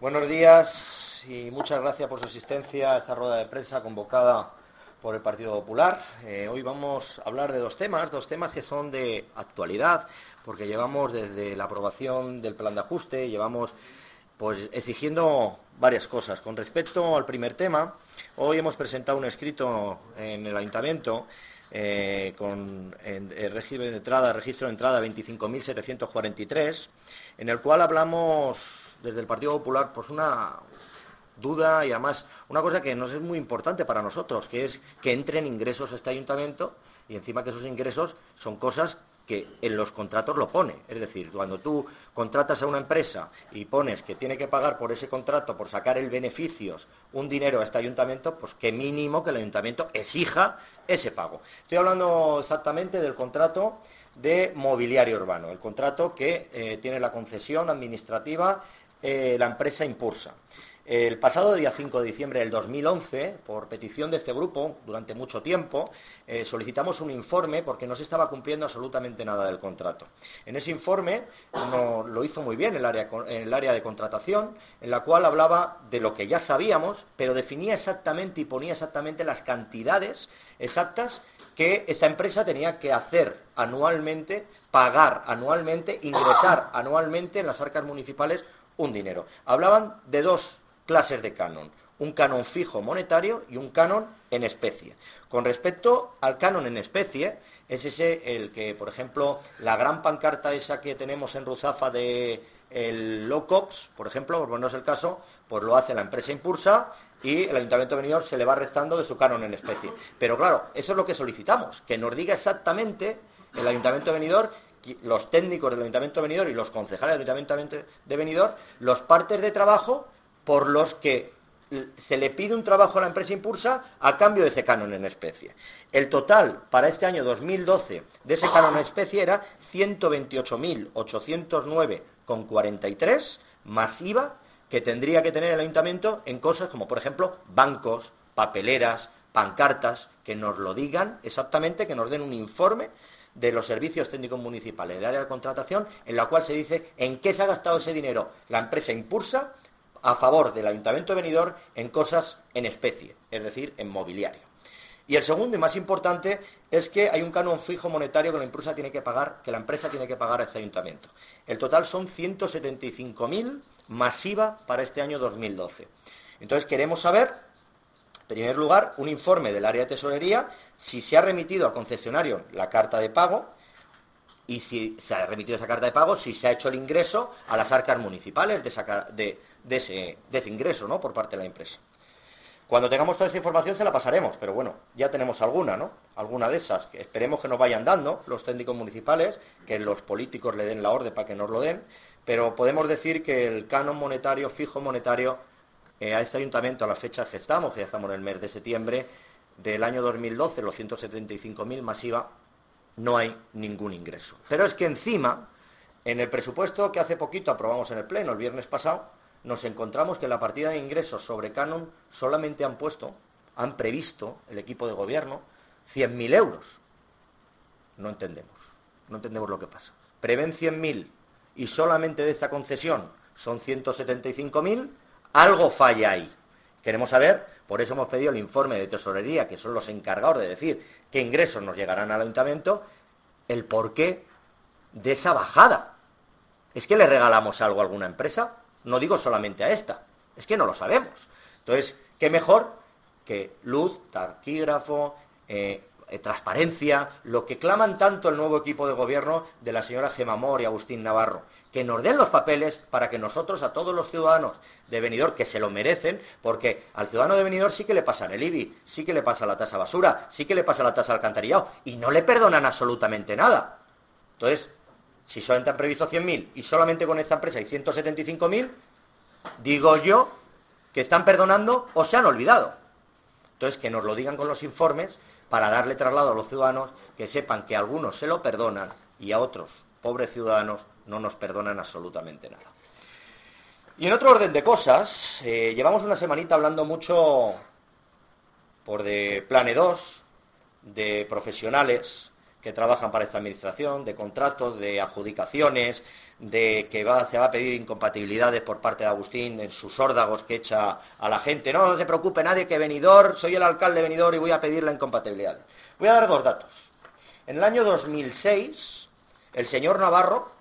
Buenos días y muchas gracias por su asistencia a esta rueda de prensa convocada por el Partido Popular. Eh, hoy vamos a hablar de dos temas, dos temas que son de actualidad, porque llevamos desde la aprobación del plan de ajuste, llevamos pues exigiendo varias cosas. Con respecto al primer tema, hoy hemos presentado un escrito en el ayuntamiento eh, con el régimen de entrada, registro de entrada 25.743, en el cual hablamos desde el Partido Popular, pues una duda y además una cosa que nos es muy importante para nosotros, que es que entren ingresos a este ayuntamiento y encima que esos ingresos son cosas que en los contratos lo pone. Es decir, cuando tú contratas a una empresa y pones que tiene que pagar por ese contrato, por sacar el beneficios, un dinero a este ayuntamiento, pues qué mínimo que el ayuntamiento exija ese pago. Estoy hablando exactamente del contrato de mobiliario urbano, el contrato que eh, tiene la concesión administrativa eh, la empresa Impulsa. El pasado día 5 de diciembre del 2011, por petición de este grupo, durante mucho tiempo, eh, solicitamos un informe porque no se estaba cumpliendo absolutamente nada del contrato. En ese informe lo hizo muy bien el área, el área de contratación, en la cual hablaba de lo que ya sabíamos, pero definía exactamente y ponía exactamente las cantidades exactas que esta empresa tenía que hacer anualmente, pagar anualmente, ingresar anualmente en las arcas municipales un dinero. Hablaban de dos clases de canon, un canon fijo monetario y un canon en especie. Con respecto al canon en especie, es ese el que, por ejemplo, la gran pancarta esa que tenemos en Ruzafa de el Locops, por ejemplo, por ponernos el caso, pues lo hace la empresa Impulsa y el Ayuntamiento de se le va restando de su canon en especie. Pero claro, eso es lo que solicitamos, que nos diga exactamente el Ayuntamiento de los técnicos del Ayuntamiento de Benidorm y los concejales del Ayuntamiento de Benidorm los partes de trabajo por los que se le pide un trabajo a la empresa Impulsa a cambio de ese canon en especie. El total para este año 2012 de ese canon en especie era 128.809,43 masiva que tendría que tener el ayuntamiento en cosas como, por ejemplo, bancos, papeleras, pancartas, que nos lo digan exactamente, que nos den un informe de los servicios técnicos municipales, de área de contratación, en la cual se dice en qué se ha gastado ese dinero la empresa Impulsa a favor del Ayuntamiento de Benidorm en cosas en especie, es decir, en mobiliario. Y el segundo y más importante es que hay un canon fijo monetario que la Impulsa tiene que pagar, que la empresa tiene que pagar a este ayuntamiento. El total son 175.000 masiva para este año 2012. Entonces queremos saber, en primer lugar, un informe del área de tesorería si se ha remitido al concesionario la carta de pago y si se ha remitido esa carta de pago, si se ha hecho el ingreso a las arcas municipales de, ese, ingreso ¿no? por parte de la empresa. Cuando tengamos toda esa información se la pasaremos, pero bueno, ya tenemos alguna, ¿no? Alguna de esas, esperemos que nos vayan dando los técnicos municipales, que los políticos le den la orden para que nos lo den, pero podemos decir que el canon monetario, fijo monetario, eh, a este ayuntamiento, a las fechas que estamos, que ya estamos en el mes de septiembre, del año 2012, los 175.000 masiva, no hay ningún ingreso. Pero es que encima, en el presupuesto que hace poquito aprobamos en el Pleno, el viernes pasado, nos encontramos que en la partida de ingresos sobre Canon solamente han puesto, han previsto el equipo de gobierno 100.000 euros. No entendemos, no entendemos lo que pasa. Prevén 100.000 y solamente de esta concesión son 175.000, algo falla ahí. Queremos saber, por eso hemos pedido el informe de tesorería, que son los encargados de decir qué ingresos nos llegarán al ayuntamiento, el porqué de esa bajada. ¿Es que le regalamos algo a alguna empresa? No digo solamente a esta, es que no lo sabemos. Entonces, ¿qué mejor que luz, taquígrafo, eh, eh, transparencia, lo que claman tanto el nuevo equipo de gobierno de la señora Gemamor y Agustín Navarro? Que nos den los papeles para que nosotros, a todos los ciudadanos de Benidorm que se lo merecen, porque al ciudadano de Benidorm sí que le pasa el IBI, sí que le pasa la tasa basura, sí que le pasa la tasa alcantarillado, y no le perdonan absolutamente nada. Entonces, si solamente han previsto 100.000 y solamente con esta empresa hay 175.000, digo yo que están perdonando o se han olvidado. Entonces, que nos lo digan con los informes para darle traslado a los ciudadanos que sepan que algunos se lo perdonan y a otros, pobres ciudadanos, no nos perdonan absolutamente nada. Y en otro orden de cosas, eh, llevamos una semanita hablando mucho por de Plane 2, de profesionales que trabajan para esta administración, de contratos, de adjudicaciones, de que se va a pedir incompatibilidades por parte de Agustín en sus órdagos que echa a la gente. No, no se preocupe nadie que venidor, soy el alcalde de venidor y voy a pedir la incompatibilidad. Voy a dar dos datos. En el año 2006, el señor Navarro,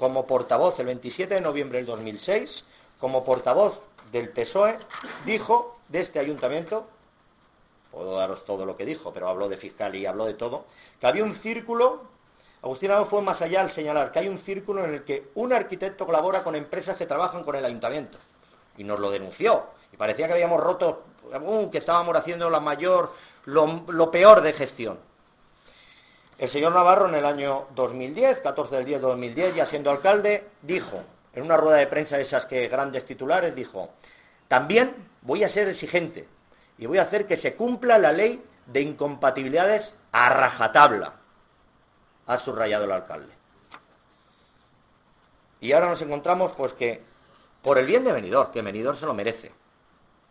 como portavoz, el 27 de noviembre del 2006, como portavoz del PSOE, dijo de este ayuntamiento, puedo daros todo lo que dijo, pero habló de fiscal y habló de todo, que había un círculo, Agustín no fue más allá al señalar que hay un círculo en el que un arquitecto colabora con empresas que trabajan con el ayuntamiento. Y nos lo denunció. Y parecía que habíamos roto, uh, que estábamos haciendo la mayor, lo peor de gestión. El señor Navarro en el año 2010, 14 del 10 de 2010, ya siendo alcalde, dijo, en una rueda de prensa de esas que grandes titulares, dijo, también voy a ser exigente y voy a hacer que se cumpla la ley de incompatibilidades a rajatabla, ha subrayado el alcalde. Y ahora nos encontramos pues que, por el bien de Benidorm, que Benidorm se lo merece,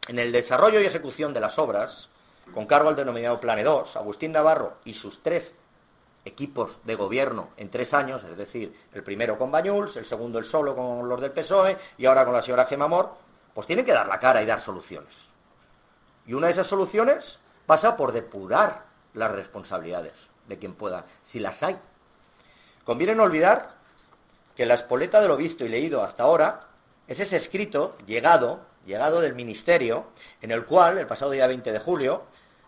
en el desarrollo y ejecución de las obras, con cargo al denominado Plane 2, Agustín Navarro y sus tres equipos de gobierno en tres años, es decir, el primero con Bañuls, el segundo el solo con los del PSOE y ahora con la señora Gemamor, pues tienen que dar la cara y dar soluciones. Y una de esas soluciones pasa por depurar las responsabilidades de quien pueda, si las hay. Conviene no olvidar que la espoleta de lo visto y leído hasta ahora es ese escrito llegado, llegado del Ministerio, en el cual, el pasado día 20 de julio,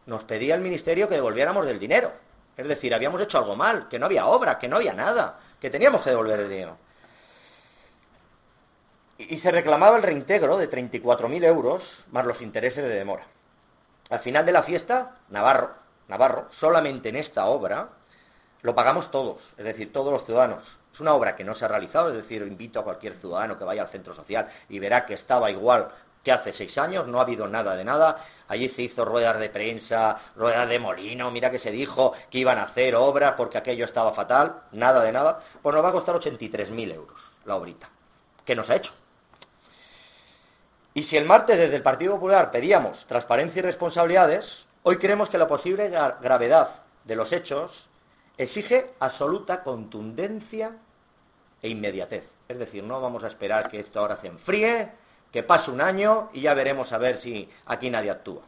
nos pedía el Ministerio que devolviéramos del dinero. Es decir, habíamos hecho algo mal, que no había obra, que no había nada, que teníamos que devolver el dinero. Y, se reclamaba el reintegro de 34.000 euros más los intereses de demora. Al final de la fiesta, Navarro, Navarro, solamente en esta obra, lo pagamos todos, es decir, todos los ciudadanos. Es una obra que no se ha realizado, es decir, invito a cualquier ciudadano que vaya al centro social y verá que estaba igual que hace seis años, no ha habido nada de nada. Allí se hizo ruedas de prensa, ruedas de molino, mira que se dijo que iban a hacer obras porque aquello estaba fatal, nada de nada. Pues nos va a costar 83.000 euros la obrita. ¿Qué nos ha hecho? Y si el martes desde el Partido Popular pedíamos transparencia y responsabilidades, hoy creemos que la posible gravedad de los hechos exige absoluta contundencia e inmediatez. Es decir, no vamos a esperar que esto ahora se enfríe, que pase un año y ya veremos a ver si aquí nadie actúa.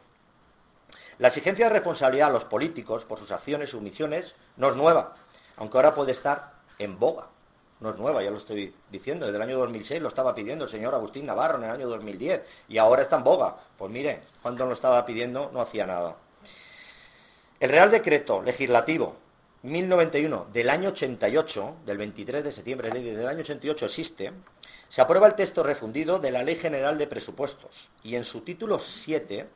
La exigencia de responsabilidad a los políticos por sus acciones y omisiones no es nueva, aunque ahora puede estar en boga. No es nueva, ya lo estoy diciendo, desde el año 2006 lo estaba pidiendo el señor Agustín Navarro en el año 2010 y ahora está en boga. Pues mire, cuando lo estaba pidiendo no hacía nada. El Real Decreto Legislativo 1091 del año 88, del 23 de septiembre del año 88 existe, se aprueba el texto refundido de la Ley General de Presupuestos y en su título 7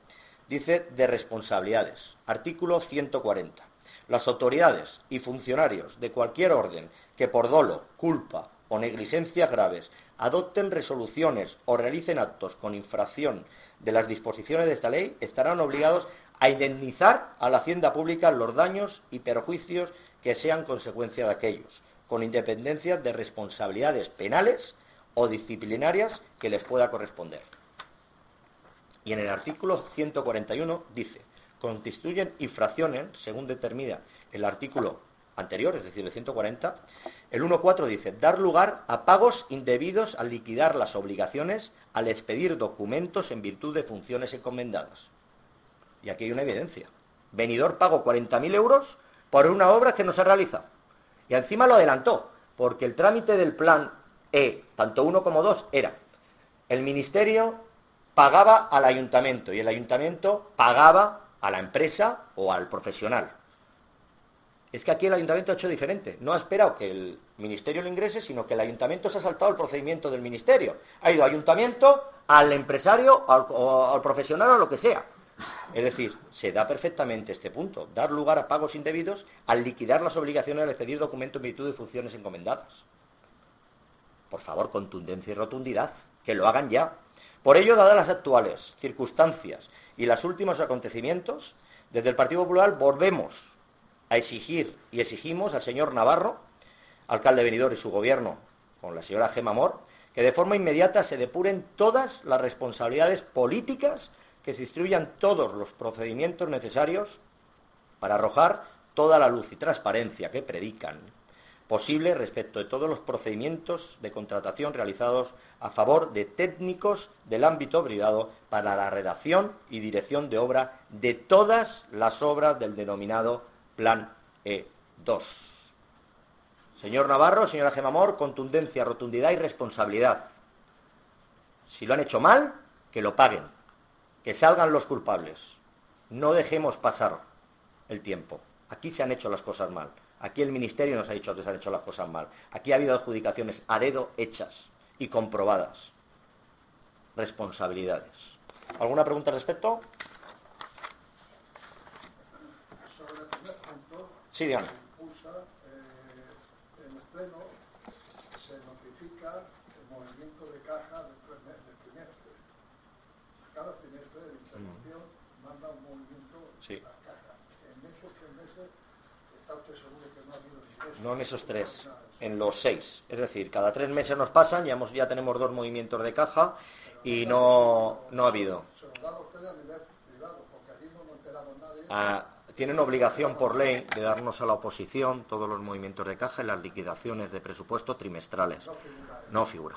dice de responsabilidades. Artículo 140. Las autoridades y funcionarios de cualquier orden que por dolo, culpa o negligencias graves adopten resoluciones o realicen actos con infracción de las disposiciones de esta ley estarán obligados a indemnizar a la hacienda pública los daños y perjuicios que sean consecuencia de aquellos, con independencia de responsabilidades penales o disciplinarias que les pueda corresponder. Y en el artículo 141 dice, constituyen infracciones, según determina el artículo anterior, es decir, el 140, el 1.4 dice, dar lugar a pagos indebidos al liquidar las obligaciones, al expedir documentos en virtud de funciones encomendadas. Y aquí hay una evidencia. Venidor pagó 40.000 euros por una obra que no se realiza. Y encima lo adelantó, porque el trámite del plan e, tanto uno como dos, era el ministerio pagaba al ayuntamiento y el ayuntamiento pagaba a la empresa o al profesional. Es que aquí el ayuntamiento ha hecho diferente. No ha esperado que el ministerio lo ingrese, sino que el ayuntamiento se ha saltado el procedimiento del ministerio. Ha ido ayuntamiento al empresario al, o al profesional o lo que sea. Es decir, se da perfectamente este punto, dar lugar a pagos indebidos al liquidar las obligaciones al expedir documentos en virtud de funciones encomendadas. Por favor, contundencia y rotundidad, que lo hagan ya. Por ello, dadas las actuales circunstancias y los últimos acontecimientos, desde el Partido Popular volvemos a exigir y exigimos al señor Navarro, alcalde venidor y su gobierno, con la señora Gema Mor, que de forma inmediata se depuren todas las responsabilidades políticas, que se instruyan todos los procedimientos necesarios para arrojar toda la luz y transparencia que predican posible respecto de todos los procedimientos de contratación realizados a favor de técnicos del ámbito privado para la redacción y dirección de obra de todas las obras del denominado Plan E2. Señor Navarro, señora Gemamor, contundencia, rotundidad y responsabilidad. Si lo han hecho mal, que lo paguen, que salgan los culpables. No dejemos pasar el tiempo. Aquí se han hecho las cosas mal. Aquí el Ministerio nos ha dicho que se han hecho las cosas mal. Aquí ha habido adjudicaciones a dedo hechas y comprobadas. Responsabilidades. ¿Alguna pregunta al respecto? Sobre el primer punto, Sí, Diana. impulsa, eh, en el Pleno se notifica el movimiento de caja del, tres mes- del trimestre. Cada trimestre de intervención manda un movimiento Sí. a caja. En esos tres meses, ¿está usted seguro que no ha habido ingresos? No en esos tres, en los seis. Es decir, cada tres meses nos pasan, ya, hemos, ya tenemos dos movimientos de caja y no, no ha habido. Se lo dan ustedes a nivel privado, porque aquí no nos enteramos nadie. Ah, tienen obligación por ley de darnos a la oposición todos los movimientos de caja y las liquidaciones de presupuesto trimestrales. No figura.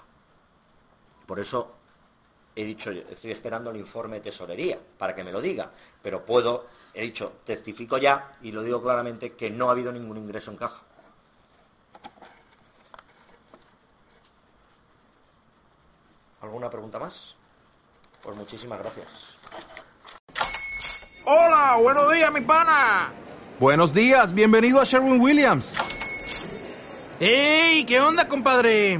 Por eso he dicho, estoy esperando el informe de tesorería para que me lo diga, pero puedo, he dicho, testifico ya y lo digo claramente que no ha habido ningún ingreso en caja. ¿Alguna pregunta más? Pues muchísimas gracias. Hola, buenos días, mi pana. Buenos días, bienvenido a Sherwin Williams. ¡Ey! ¿Qué onda, compadre?